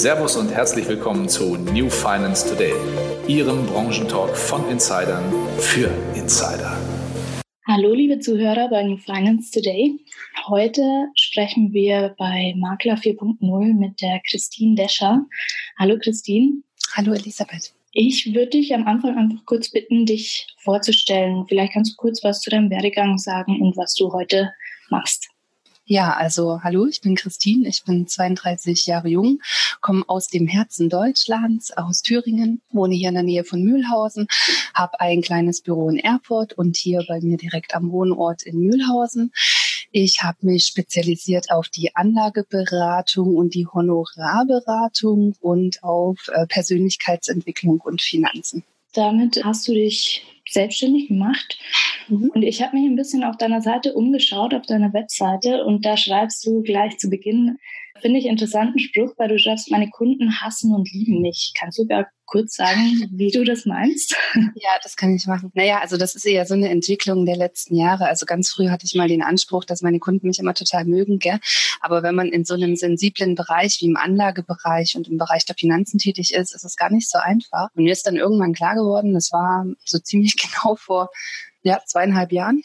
Servus und herzlich willkommen zu New Finance Today, Ihrem Branchentalk von Insidern für Insider. Hallo liebe Zuhörer bei New Finance Today. Heute sprechen wir bei Makler 4.0 mit der Christine Descher. Hallo Christine. Hallo Elisabeth. Ich würde dich am Anfang einfach kurz bitten, dich vorzustellen. Vielleicht kannst du kurz was zu deinem Werdegang sagen und was du heute machst. Ja, also hallo, ich bin Christine, ich bin 32 Jahre jung, komme aus dem Herzen Deutschlands, aus Thüringen, wohne hier in der Nähe von Mühlhausen, habe ein kleines Büro in Erfurt und hier bei mir direkt am Wohnort in Mühlhausen. Ich habe mich spezialisiert auf die Anlageberatung und die Honorarberatung und auf äh, Persönlichkeitsentwicklung und Finanzen. Damit hast du dich selbstständig gemacht. Mhm. Und ich habe mich ein bisschen auf deiner Seite umgeschaut, auf deiner Webseite, und da schreibst du gleich zu Beginn, finde ich interessanten Spruch, weil du schreibst, meine Kunden hassen und lieben mich. Kannst du gar kurz sagen, wie du das meinst? Ja, das kann ich machen. Naja, also das ist eher so eine Entwicklung der letzten Jahre. Also ganz früh hatte ich mal den Anspruch, dass meine Kunden mich immer total mögen, gell? Aber wenn man in so einem sensiblen Bereich wie im Anlagebereich und im Bereich der Finanzen tätig ist, ist es gar nicht so einfach. Und mir ist dann irgendwann klar geworden, das war so ziemlich genau vor ja, zweieinhalb Jahren,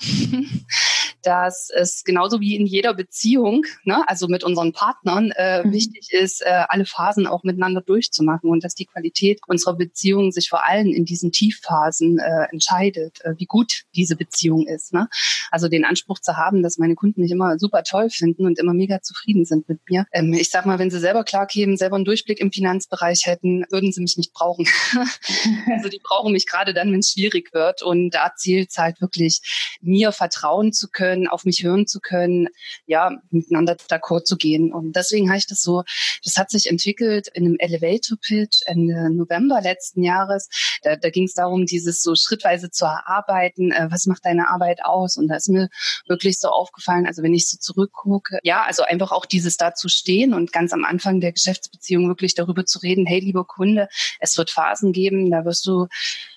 dass es genauso wie in jeder Beziehung, ne, also mit unseren Partnern, äh, mhm. wichtig ist, äh, alle Phasen auch miteinander durchzumachen und dass die Qualität unserer Beziehung sich vor allem in diesen Tiefphasen äh, entscheidet, äh, wie gut diese Beziehung ist. Ne? Also den Anspruch zu haben, dass meine Kunden mich immer super toll finden und immer mega zufrieden sind mit mir. Ähm, ich sag mal, wenn sie selber klar kämen, selber einen Durchblick im Finanzbereich hätten, würden sie mich nicht brauchen. also die brauchen mich gerade dann, wenn es schwierig wird. Und da zielt es halt wirklich, mir vertrauen zu können, können, auf mich hören zu können, ja, miteinander d'accord zu gehen. Und deswegen habe ich das so, das hat sich entwickelt in einem Elevator Pitch Ende November letzten Jahres. Da, da ging es darum, dieses so schrittweise zu erarbeiten, äh, was macht deine Arbeit aus? Und da ist mir wirklich so aufgefallen, also wenn ich so zurückgucke, ja, also einfach auch dieses dazu stehen und ganz am Anfang der Geschäftsbeziehung wirklich darüber zu reden, hey, lieber Kunde, es wird Phasen geben, da wirst du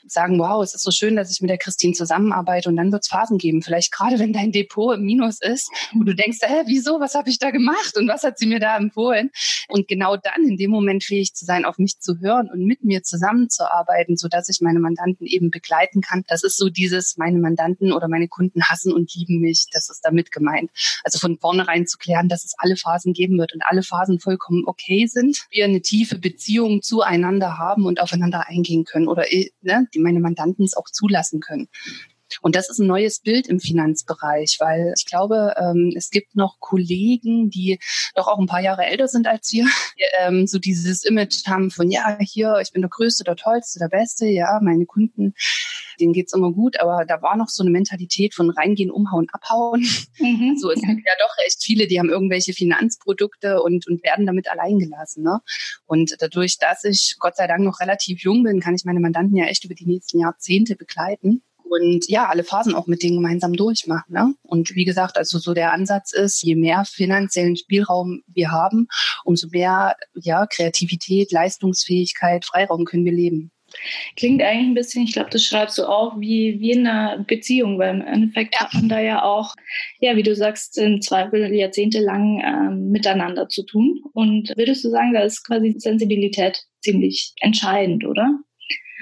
sagen, wow, es ist so schön, dass ich mit der Christine zusammenarbeite und dann wird es Phasen geben. Vielleicht gerade, wenn dein Depot im Minus ist, wo du denkst, hä, wieso, was habe ich da gemacht und was hat sie mir da empfohlen? Und genau dann in dem Moment fähig zu sein, auf mich zu hören und mit mir zusammenzuarbeiten, so dass ich meine Mandanten eben begleiten kann. Das ist so dieses, meine Mandanten oder meine Kunden hassen und lieben mich. Das ist damit gemeint. Also von vornherein zu klären, dass es alle Phasen geben wird und alle Phasen vollkommen okay sind. Wir eine tiefe Beziehung zueinander haben und aufeinander eingehen können oder äh, ne, die meine Mandanten es auch zulassen können. Und das ist ein neues Bild im Finanzbereich, weil ich glaube, ähm, es gibt noch Kollegen, die doch auch ein paar Jahre älter sind als wir, ähm, so dieses Image haben von, ja, hier, ich bin der Größte, der Tollste, der Beste, ja, meine Kunden, denen geht's immer gut, aber da war noch so eine Mentalität von reingehen, umhauen, abhauen. Mhm. So, es gibt ja doch recht viele, die haben irgendwelche Finanzprodukte und, und werden damit allein gelassen. Ne? Und dadurch, dass ich Gott sei Dank noch relativ jung bin, kann ich meine Mandanten ja echt über die nächsten Jahrzehnte begleiten und ja, alle Phasen auch mit denen gemeinsam durchmachen. Ne? Und wie gesagt, also so der Ansatz ist, je mehr finanziellen Spielraum wir haben, umso mehr ja, Kreativität, Leistungsfähigkeit, Freiraum können wir leben. Klingt eigentlich ein bisschen, ich glaube, das schreibst du auch, wie, wie in einer Beziehung, weil im Endeffekt ja. hat man da ja auch, ja, wie du sagst, im Zweifel jahrzehntelang ähm, miteinander zu tun. Und würdest du sagen, da ist quasi Sensibilität ziemlich entscheidend, oder?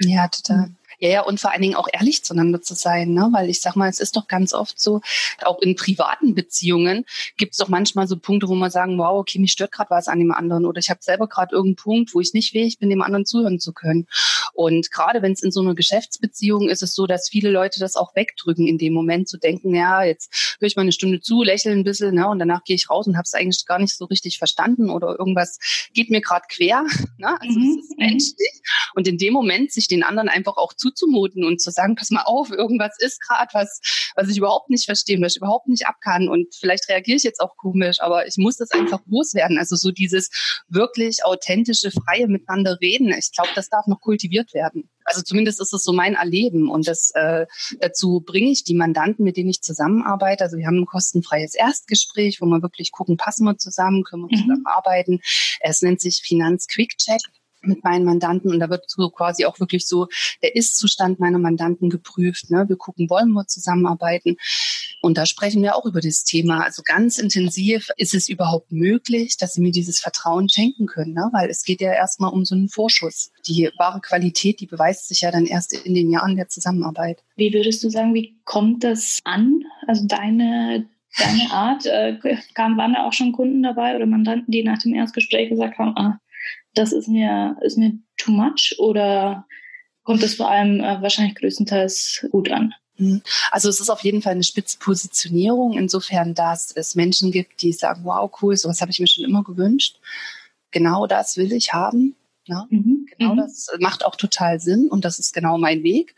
Ja, total. Ja, ja, und vor allen Dingen auch ehrlich zueinander zu sein, ne? Weil ich sag mal, es ist doch ganz oft so, auch in privaten Beziehungen gibt es doch manchmal so Punkte, wo man sagen, wow, okay, mich stört gerade was an dem anderen oder ich habe selber gerade irgendeinen Punkt, wo ich nicht fähig bin, dem anderen zuhören zu können. Und gerade wenn es in so einer Geschäftsbeziehung ist, ist es so, dass viele Leute das auch wegdrücken in dem Moment, zu denken, ja, jetzt höre ich mal eine Stunde zu, lächle ein bisschen, ne? Und danach gehe ich raus und habe es eigentlich gar nicht so richtig verstanden oder irgendwas geht mir gerade quer. Ne? Also mhm. das ist menschlich. Und in dem Moment sich den anderen einfach auch zu zuzumuten und zu sagen, pass mal auf, irgendwas ist gerade was, was ich überhaupt nicht verstehe, was ich überhaupt nicht abkann und vielleicht reagiere ich jetzt auch komisch, aber ich muss das einfach loswerden. Also so dieses wirklich authentische, freie Miteinander reden. Ich glaube, das darf noch kultiviert werden. Also zumindest ist es so mein Erleben und das äh, dazu bringe ich die Mandanten, mit denen ich zusammenarbeite. Also wir haben ein kostenfreies Erstgespräch, wo wir wirklich gucken, passen wir zusammen, können wir mhm. zusammenarbeiten. Es nennt sich Finanz Quick Check mit meinen Mandanten und da wird so quasi auch wirklich so der Ist-Zustand meiner Mandanten geprüft. Ne? Wir gucken, wollen wir zusammenarbeiten? Und da sprechen wir auch über das Thema. Also ganz intensiv, ist es überhaupt möglich, dass sie mir dieses Vertrauen schenken können? Ne? Weil es geht ja erstmal um so einen Vorschuss. Die wahre Qualität, die beweist sich ja dann erst in den Jahren der Zusammenarbeit. Wie würdest du sagen, wie kommt das an? Also deine deine Art? Äh, kam, waren da auch schon Kunden dabei oder Mandanten, die nach dem Erstgespräch gesagt haben, ah, das ist mir, ist mir too much oder kommt das vor allem äh, wahrscheinlich größtenteils gut an? Mhm. Also es ist auf jeden Fall eine Spitzpositionierung, insofern, dass es Menschen gibt, die sagen, wow, cool, sowas habe ich mir schon immer gewünscht. Genau das will ich haben. Ne? mhm. Genau, mhm. das macht auch total Sinn und das ist genau mein Weg.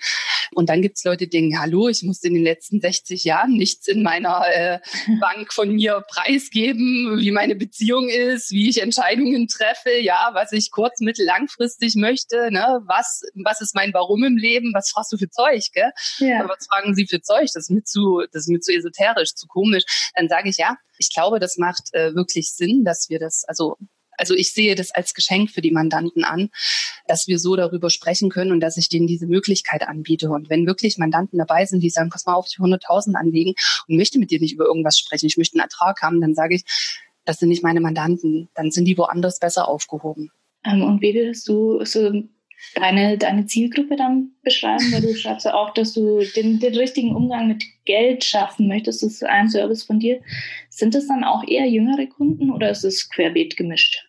Und dann gibt's Leute, die denken, hallo, ich musste in den letzten 60 Jahren nichts in meiner äh, Bank von mir preisgeben, wie meine Beziehung ist, wie ich Entscheidungen treffe, ja, was ich kurz-, mittel-, langfristig möchte, ne, was, was ist mein Warum im Leben, was fragst du für Zeug, gell? Ja. Was fragen sie für Zeug? Das ist mir zu, das ist mir zu esoterisch, zu komisch. Dann sage ich, ja, ich glaube, das macht äh, wirklich Sinn, dass wir das, also also ich sehe das als Geschenk für die Mandanten an, dass wir so darüber sprechen können und dass ich denen diese Möglichkeit anbiete. Und wenn wirklich Mandanten dabei sind, die sagen, pass mal auf, ich 100.000 anlegen und möchte mit dir nicht über irgendwas sprechen, ich möchte einen Ertrag haben, dann sage ich, das sind nicht meine Mandanten, dann sind die woanders besser aufgehoben. Ähm, und wie würdest du so deine, deine Zielgruppe dann beschreiben? Weil du schreibst ja auch, dass du den, den richtigen Umgang mit Geld schaffen möchtest. Das ist ein Service von dir. Sind das dann auch eher jüngere Kunden oder ist es querbeet gemischt?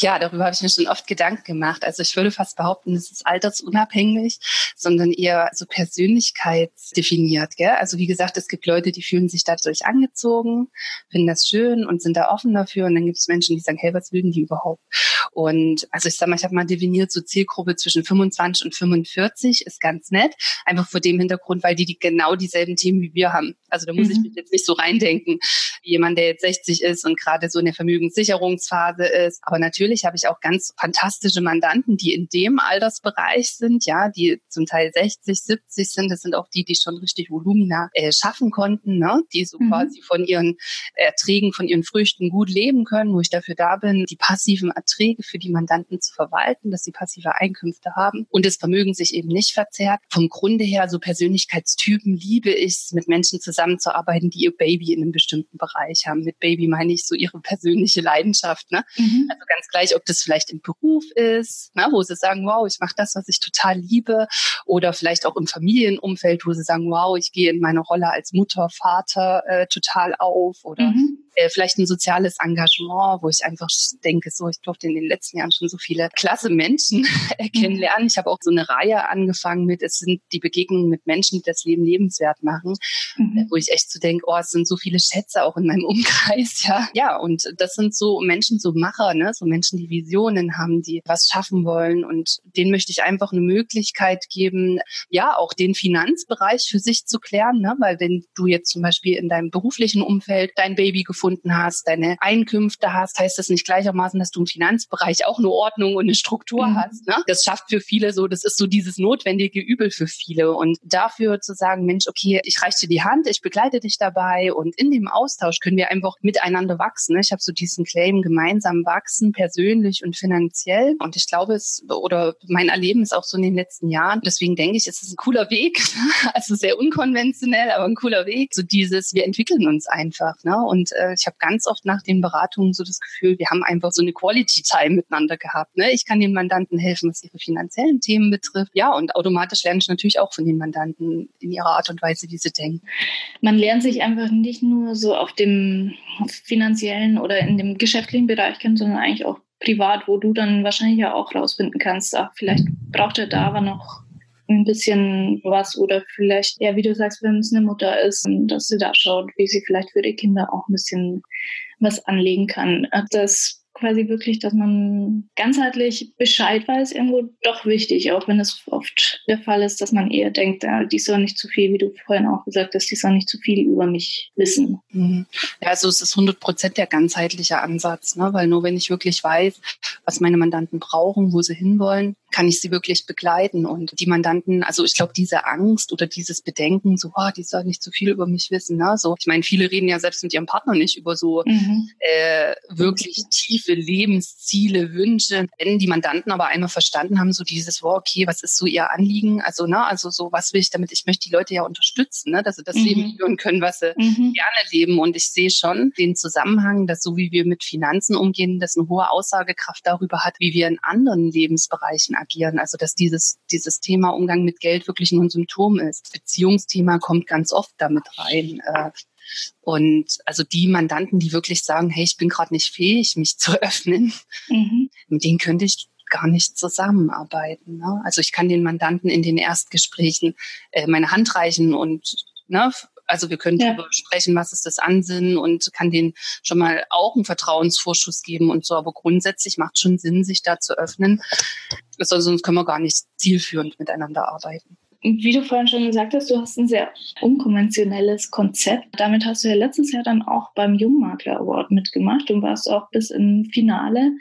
ja, darüber habe ich mir schon oft Gedanken gemacht. Also ich würde fast behaupten, es ist altersunabhängig, sondern eher so persönlichkeitsdefiniert. Gell? Also wie gesagt, es gibt Leute, die fühlen sich dadurch angezogen, finden das schön und sind da offen dafür. Und dann gibt es Menschen, die sagen, hey, was denn die überhaupt? Und also ich sag mal, ich habe mal definiert, so Zielgruppe zwischen 25 und 45 ist ganz nett. Einfach vor dem Hintergrund, weil die, die genau dieselben Themen wie wir haben. Also da muss mhm. ich mich jetzt nicht so reindenken, wie jemand, der jetzt 60 ist und gerade so in der Vermögenssicherungsphase ist. Aber natürlich habe ich auch ganz fantastische Mandanten, die in dem Altersbereich sind, ja, die zum Teil 60, 70 sind. Das sind auch die, die schon richtig Volumina äh, schaffen konnten, ne? die so mhm. quasi von ihren Erträgen, von ihren Früchten gut leben können, wo ich dafür da bin, die passiven Erträge für die Mandanten zu verwalten, dass sie passive Einkünfte haben und das Vermögen sich eben nicht verzehrt. Vom Grunde her, so Persönlichkeitstypen liebe ich es, mit Menschen zusammenzuarbeiten, die ihr Baby in einem bestimmten Bereich haben. Mit Baby meine ich so ihre persönliche Leidenschaft. Ne? Mhm. Also ganz gleich, ob das vielleicht im Beruf ist, ne, wo sie sagen, wow, ich mache das, was ich total liebe, oder vielleicht auch im Familienumfeld, wo sie sagen, wow, ich gehe in meiner Rolle als Mutter, Vater äh, total auf, oder mhm äh, vielleicht ein soziales Engagement, wo ich einfach denke, so, ich durfte in den letzten Jahren schon so viele klasse Menschen kennenlernen. Ich habe auch so eine Reihe angefangen mit, es sind die Begegnungen mit Menschen, die das Leben lebenswert machen, mhm. wo ich echt so denke, oh, es sind so viele Schätze auch in meinem Umkreis, ja. Ja, und das sind so Menschen, so Macher, ne, so Menschen, die Visionen haben, die was schaffen wollen und denen möchte ich einfach eine Möglichkeit geben, ja, auch den Finanzbereich für sich zu klären, ne, weil wenn du jetzt zum Beispiel in deinem beruflichen Umfeld dein Baby gefunden gefunden hast, deine Einkünfte hast, heißt das nicht gleichermaßen, dass du im Finanzbereich auch eine Ordnung und eine Struktur mhm. hast. Ne? Das schafft für viele so, das ist so dieses notwendige Übel für viele. Und dafür zu sagen, Mensch, okay, ich reiche dir die Hand, ich begleite dich dabei und in dem Austausch können wir einfach miteinander wachsen. Ne? Ich habe so diesen Claim, gemeinsam wachsen, persönlich und finanziell. Und ich glaube, es oder mein Erleben ist auch so in den letzten Jahren. Deswegen denke ich, es ist ein cooler Weg, also sehr unkonventionell, aber ein cooler Weg. So dieses, wir entwickeln uns einfach. Ne? Und äh, ich habe ganz oft nach den Beratungen so das Gefühl, wir haben einfach so eine Quality Time miteinander gehabt. Ne? Ich kann den Mandanten helfen, was ihre finanziellen Themen betrifft. Ja, und automatisch lerne ich natürlich auch von den Mandanten in ihrer Art und Weise, wie sie denken. Man lernt sich einfach nicht nur so auf dem finanziellen oder in dem geschäftlichen Bereich kennen, sondern eigentlich auch privat, wo du dann wahrscheinlich ja auch rausfinden kannst, ach, vielleicht braucht er da aber noch ein bisschen was oder vielleicht, ja, wie du sagst, wenn es eine Mutter ist, dass sie da schaut, wie sie vielleicht für die Kinder auch ein bisschen was anlegen kann. Das quasi wirklich, dass man ganzheitlich Bescheid weiß, irgendwo doch wichtig, auch wenn es oft der Fall ist, dass man eher denkt, ja, die soll nicht zu viel, wie du vorhin auch gesagt hast, die soll nicht zu viel über mich wissen. Mhm. Ja, also es ist 100 Prozent der ganzheitliche Ansatz, ne? weil nur wenn ich wirklich weiß, was meine Mandanten brauchen, wo sie hinwollen, kann ich sie wirklich begleiten. Und die Mandanten, also ich glaube, diese Angst oder dieses Bedenken, so, oh, die soll nicht zu viel über mich wissen. Ne? So, ich meine, viele reden ja selbst mit ihrem Partner nicht über so mhm. äh, wirklich tief für Lebensziele, Wünsche. Wenn die Mandanten aber einmal verstanden haben, so dieses, wow, okay, was ist so ihr Anliegen? Also, ne, also so, was will ich damit? Ich möchte die Leute ja unterstützen, ne, dass sie das mhm. Leben führen können, was sie mhm. gerne leben. Und ich sehe schon den Zusammenhang, dass so wie wir mit Finanzen umgehen, das eine hohe Aussagekraft darüber hat, wie wir in anderen Lebensbereichen agieren. Also, dass dieses, dieses Thema Umgang mit Geld wirklich nur ein Symptom ist. Beziehungsthema kommt ganz oft damit rein. Äh, und also die Mandanten, die wirklich sagen, hey, ich bin gerade nicht fähig, mich zu öffnen, mhm. mit denen könnte ich gar nicht zusammenarbeiten. Ne? Also ich kann den Mandanten in den Erstgesprächen äh, meine Hand reichen und ne, also wir können ja. darüber sprechen, was ist das Ansinnen und kann denen schon mal auch einen Vertrauensvorschuss geben und so. Aber grundsätzlich macht schon Sinn, sich da zu öffnen. Sonst können wir gar nicht zielführend miteinander arbeiten wie du vorhin schon gesagt hast, du hast ein sehr unkonventionelles Konzept. Damit hast du ja letztes Jahr dann auch beim Jungmakler Award mitgemacht und warst auch bis im Finale.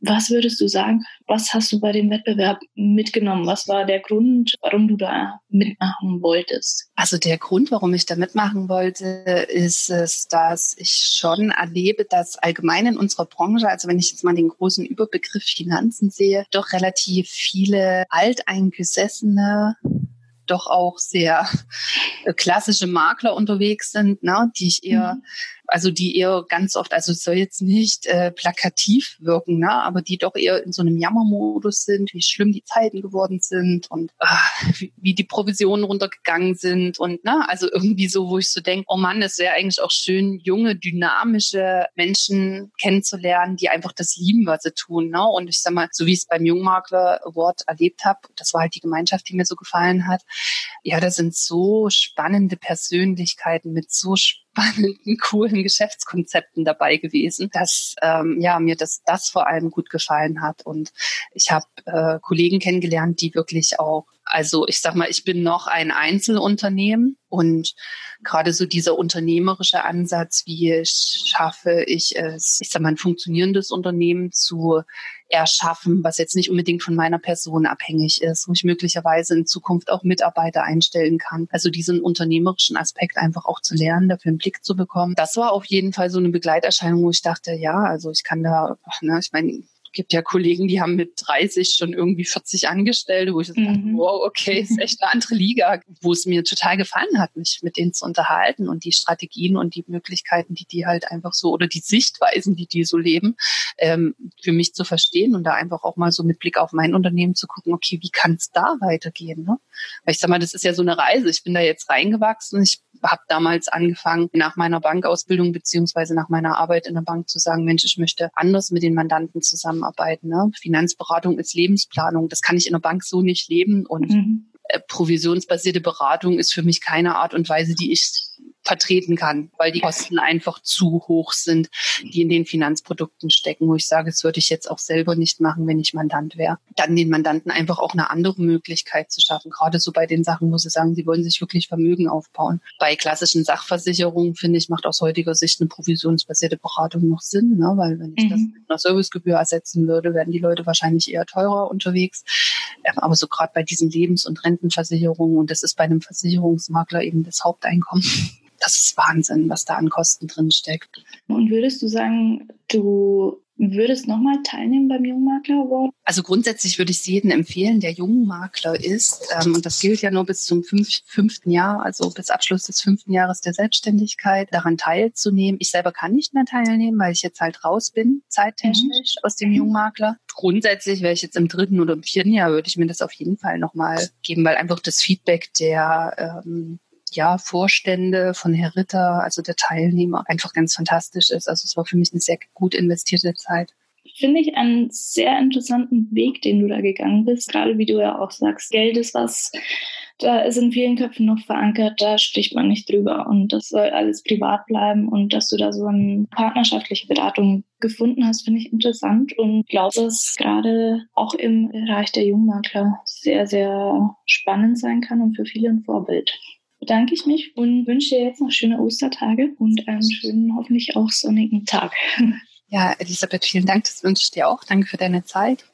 Was würdest du sagen, was hast du bei dem Wettbewerb mitgenommen? Was war der Grund, warum du da mitmachen wolltest? Also der Grund, warum ich da mitmachen wollte, ist es, dass ich schon erlebe, dass allgemein in unserer Branche, also wenn ich jetzt mal den großen Überbegriff Finanzen sehe, doch relativ viele alteingesessene doch auch sehr äh, klassische Makler unterwegs sind, ne, die ich eher mhm also die eher ganz oft, also es soll jetzt nicht äh, plakativ wirken, ne, aber die doch eher in so einem Jammermodus sind, wie schlimm die Zeiten geworden sind und äh, wie, wie die Provisionen runtergegangen sind und ne, also irgendwie so, wo ich so denke, oh Mann, es wäre eigentlich auch schön, junge, dynamische Menschen kennenzulernen, die einfach das lieben, was sie tun. Ne? Und ich sag mal, so wie ich es beim Jungmakler Award erlebt habe, das war halt die Gemeinschaft, die mir so gefallen hat. Ja, da sind so spannende Persönlichkeiten mit so spannenden, coolen Geschäftskonzepten dabei gewesen, dass ähm, ja mir das das vor allem gut gefallen hat und ich habe äh, Kollegen kennengelernt, die wirklich auch also ich sag mal, ich bin noch ein Einzelunternehmen und gerade so dieser unternehmerische Ansatz, wie schaffe ich es, ich sag mal, ein funktionierendes Unternehmen zu erschaffen, was jetzt nicht unbedingt von meiner Person abhängig ist, wo ich möglicherweise in Zukunft auch Mitarbeiter einstellen kann. Also diesen unternehmerischen Aspekt einfach auch zu lernen, dafür Blick zu bekommen. Das war auf jeden Fall so eine Begleiterscheinung, wo ich dachte, ja, also ich kann da, ne, ich meine, gibt ja Kollegen, die haben mit 30 schon irgendwie 40 Angestellte, wo ich mhm. dachte, wow, okay, ist echt eine andere Liga, wo es mir total gefallen hat, mich mit denen zu unterhalten und die Strategien und die Möglichkeiten, die die halt einfach so oder die Sichtweisen, die die so leben, ähm, für mich zu verstehen und da einfach auch mal so mit Blick auf mein Unternehmen zu gucken, okay, wie kann es da weitergehen? Ne? Weil ich sag mal, das ist ja so eine Reise. Ich bin da jetzt reingewachsen. Ich habe damals angefangen, nach meiner Bankausbildung beziehungsweise nach meiner Arbeit in der Bank zu sagen, Mensch, ich möchte anders mit den Mandanten zusammenarbeiten. Ne? Finanzberatung ist Lebensplanung. Das kann ich in der Bank so nicht leben und mhm. Äh, provisionsbasierte Beratung ist für mich keine Art und Weise, die ich vertreten kann, weil die Kosten einfach zu hoch sind, die in den Finanzprodukten stecken, wo ich sage, das würde ich jetzt auch selber nicht machen, wenn ich Mandant wäre. Dann den Mandanten einfach auch eine andere Möglichkeit zu schaffen, gerade so bei den Sachen, wo sie sagen, sie wollen sich wirklich Vermögen aufbauen. Bei klassischen Sachversicherungen, finde ich, macht aus heutiger Sicht eine provisionsbasierte Beratung noch Sinn, ne? weil wenn ich mhm. das mit einer Servicegebühr ersetzen würde, werden die Leute wahrscheinlich eher teurer unterwegs. Aber so gerade bei diesen Lebens- und Rentenversicherungen, und das ist bei einem Versicherungsmakler eben das Haupteinkommen, das ist Wahnsinn, was da an Kosten drin steckt. Und würdest du sagen, du würdest nochmal teilnehmen beim Jungmakler Award? Also grundsätzlich würde ich es jedem empfehlen, der Jungmakler ist. Ähm, und das gilt ja nur bis zum fünf, fünften Jahr, also bis Abschluss des fünften Jahres der Selbstständigkeit, daran teilzunehmen. Ich selber kann nicht mehr teilnehmen, weil ich jetzt halt raus bin, zeittechnisch mhm. aus dem Jungmakler. Grundsätzlich wäre ich jetzt im dritten oder im vierten Jahr, würde ich mir das auf jeden Fall nochmal geben, weil einfach das Feedback der ähm, ja, Vorstände von Herr Ritter, also der Teilnehmer, einfach ganz fantastisch ist. Also es war für mich eine sehr gut investierte Zeit. Finde ich einen sehr interessanten Weg, den du da gegangen bist. Gerade wie du ja auch sagst, Geld ist was, da ist in vielen Köpfen noch verankert, da spricht man nicht drüber und das soll alles privat bleiben und dass du da so eine partnerschaftliche Beratung gefunden hast, finde ich interessant und glaube, dass gerade auch im Bereich der Jungmakler sehr, sehr spannend sein kann und für viele ein Vorbild bedanke ich mich und wünsche dir jetzt noch schöne Ostertage und einen schönen, hoffentlich auch sonnigen Tag. Ja, Elisabeth, vielen Dank. Das wünsche ich dir auch. Danke für deine Zeit.